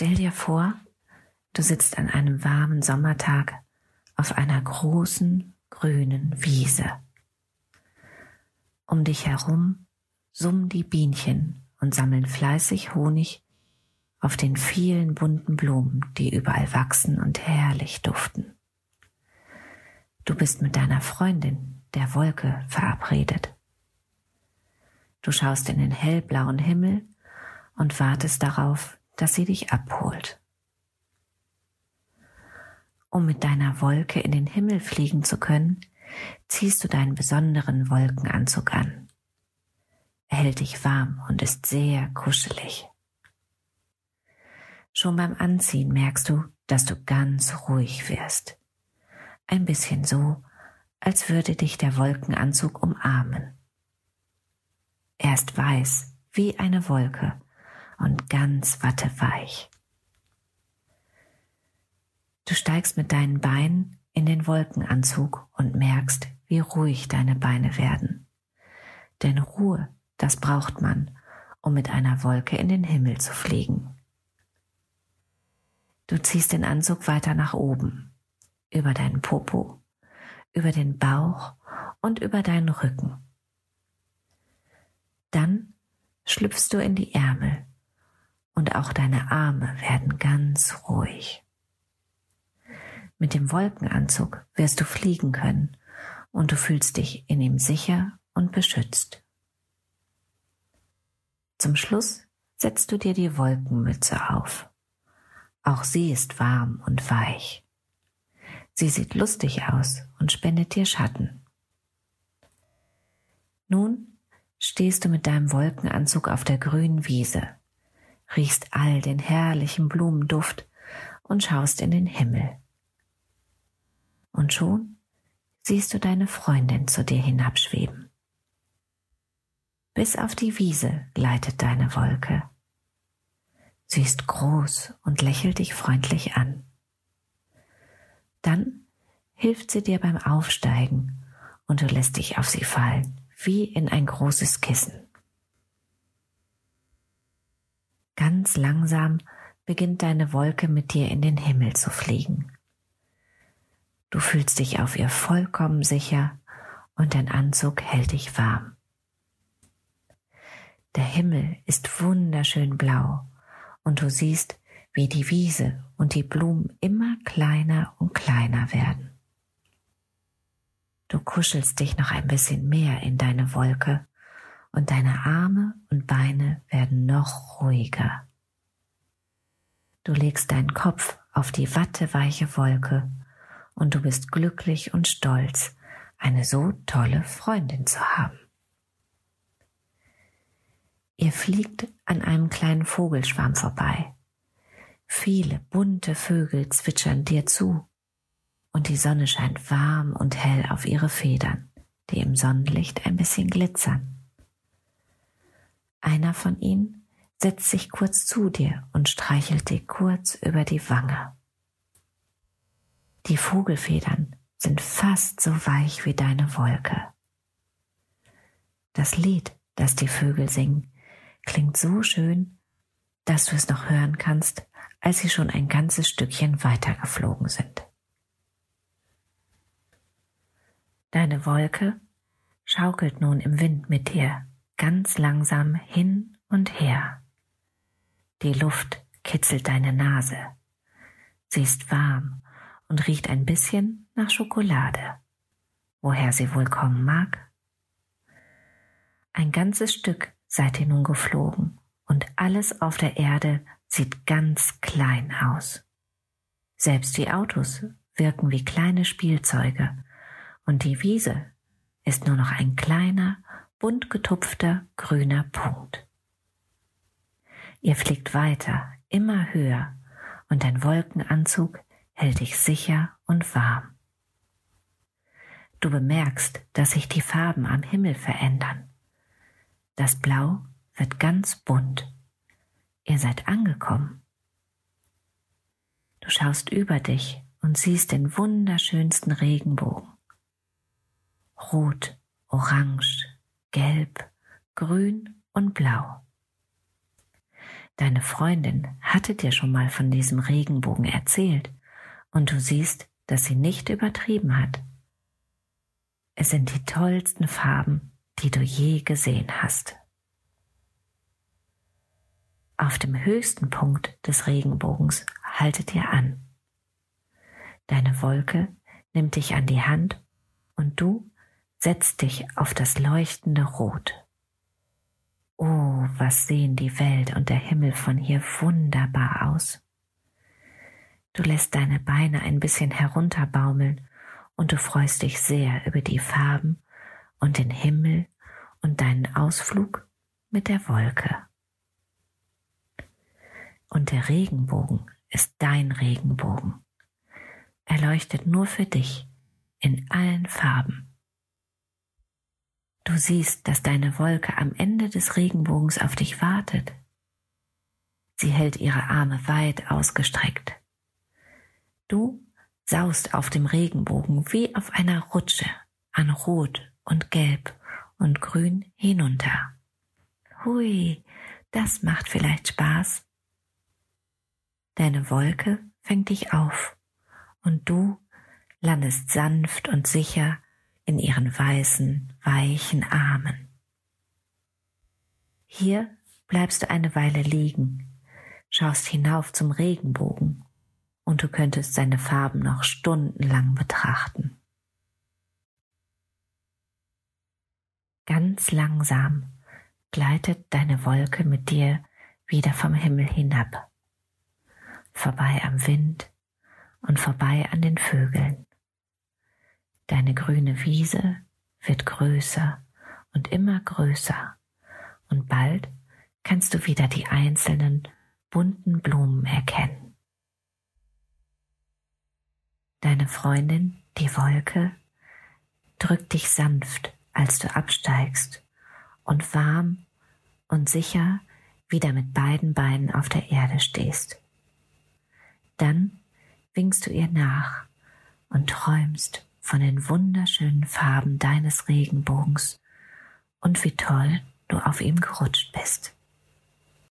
Stell dir vor, du sitzt an einem warmen Sommertag auf einer großen grünen Wiese. Um dich herum summen die Bienchen und sammeln fleißig Honig auf den vielen bunten Blumen, die überall wachsen und herrlich duften. Du bist mit deiner Freundin, der Wolke, verabredet. Du schaust in den hellblauen Himmel und wartest darauf, dass sie dich abholt. Um mit deiner Wolke in den Himmel fliegen zu können, ziehst du deinen besonderen Wolkenanzug an. Er hält dich warm und ist sehr kuschelig. Schon beim Anziehen merkst du, dass du ganz ruhig wirst. Ein bisschen so, als würde dich der Wolkenanzug umarmen. Er ist weiß wie eine Wolke und ganz watteweich. Du steigst mit deinen Beinen in den Wolkenanzug und merkst, wie ruhig deine Beine werden. Denn Ruhe, das braucht man, um mit einer Wolke in den Himmel zu fliegen. Du ziehst den Anzug weiter nach oben, über deinen Popo, über den Bauch und über deinen Rücken. Dann schlüpfst du in die Ärmel und auch deine Arme werden ganz ruhig. Mit dem Wolkenanzug wirst du fliegen können und du fühlst dich in ihm sicher und beschützt. Zum Schluss setzt du dir die Wolkenmütze auf. Auch sie ist warm und weich. Sie sieht lustig aus und spendet dir Schatten. Nun stehst du mit deinem Wolkenanzug auf der grünen Wiese, riechst all den herrlichen Blumenduft und schaust in den Himmel. Und schon siehst du deine Freundin zu dir hinabschweben. Bis auf die Wiese gleitet deine Wolke. Sie ist groß und lächelt dich freundlich an. Dann hilft sie dir beim Aufsteigen und du lässt dich auf sie fallen, wie in ein großes Kissen. Ganz langsam beginnt deine Wolke mit dir in den Himmel zu fliegen. Du fühlst dich auf ihr vollkommen sicher und dein Anzug hält dich warm. Der Himmel ist wunderschön blau und du siehst, wie die Wiese und die Blumen immer kleiner und kleiner werden. Du kuschelst dich noch ein bisschen mehr in deine Wolke und deine Arme und Beine werden noch ruhiger. Du legst deinen Kopf auf die watteweiche Wolke und du bist glücklich und stolz, eine so tolle Freundin zu haben. Ihr fliegt an einem kleinen Vogelschwarm vorbei. Viele bunte Vögel zwitschern dir zu und die Sonne scheint warm und hell auf ihre Federn, die im Sonnenlicht ein bisschen glitzern. Einer von ihnen setzt sich kurz zu dir und streichelt dir kurz über die Wange. Die Vogelfedern sind fast so weich wie deine Wolke. Das Lied, das die Vögel singen, klingt so schön, dass du es noch hören kannst, als sie schon ein ganzes Stückchen weitergeflogen sind. Deine Wolke schaukelt nun im Wind mit dir ganz langsam hin und her. Die Luft kitzelt deine Nase. Sie ist warm und riecht ein bisschen nach Schokolade. Woher sie wohl kommen mag? Ein ganzes Stück seid ihr nun geflogen und alles auf der Erde sieht ganz klein aus. Selbst die Autos wirken wie kleine Spielzeuge und die Wiese ist nur noch ein kleiner, bunt getupfter grüner Punkt. Ihr fliegt weiter, immer höher, und dein Wolkenanzug hält dich sicher und warm. Du bemerkst, dass sich die Farben am Himmel verändern. Das Blau wird ganz bunt. Ihr seid angekommen. Du schaust über dich und siehst den wunderschönsten Regenbogen. Rot, orange, gelb, grün und blau. Deine Freundin hatte dir schon mal von diesem Regenbogen erzählt und du siehst, dass sie nicht übertrieben hat. Es sind die tollsten Farben, die du je gesehen hast. Auf dem höchsten Punkt des Regenbogens haltet ihr an. Deine Wolke nimmt dich an die Hand und du setzt dich auf das leuchtende Rot. Oh, was sehen die Welt und der Himmel von hier wunderbar aus. Du lässt deine Beine ein bisschen herunterbaumeln und du freust dich sehr über die Farben und den Himmel und deinen Ausflug mit der Wolke. Und der Regenbogen ist dein Regenbogen. Er leuchtet nur für dich in allen Farben. Du siehst, dass deine Wolke am Ende des Regenbogens auf dich wartet. Sie hält ihre Arme weit ausgestreckt. Du saust auf dem Regenbogen wie auf einer Rutsche an Rot und Gelb und Grün hinunter. Hui, das macht vielleicht Spaß. Deine Wolke fängt dich auf und du landest sanft und sicher in ihren weißen, weichen Armen. Hier bleibst du eine Weile liegen, schaust hinauf zum Regenbogen und du könntest seine Farben noch stundenlang betrachten. Ganz langsam gleitet deine Wolke mit dir wieder vom Himmel hinab, vorbei am Wind und vorbei an den Vögeln. Deine grüne Wiese wird größer und immer größer, und bald kannst du wieder die einzelnen bunten Blumen erkennen. Deine Freundin, die Wolke, drückt dich sanft als du absteigst und warm und sicher wieder mit beiden Beinen auf der Erde stehst. Dann winkst du ihr nach und träumst von den wunderschönen Farben deines Regenbogens und wie toll du auf ihm gerutscht bist.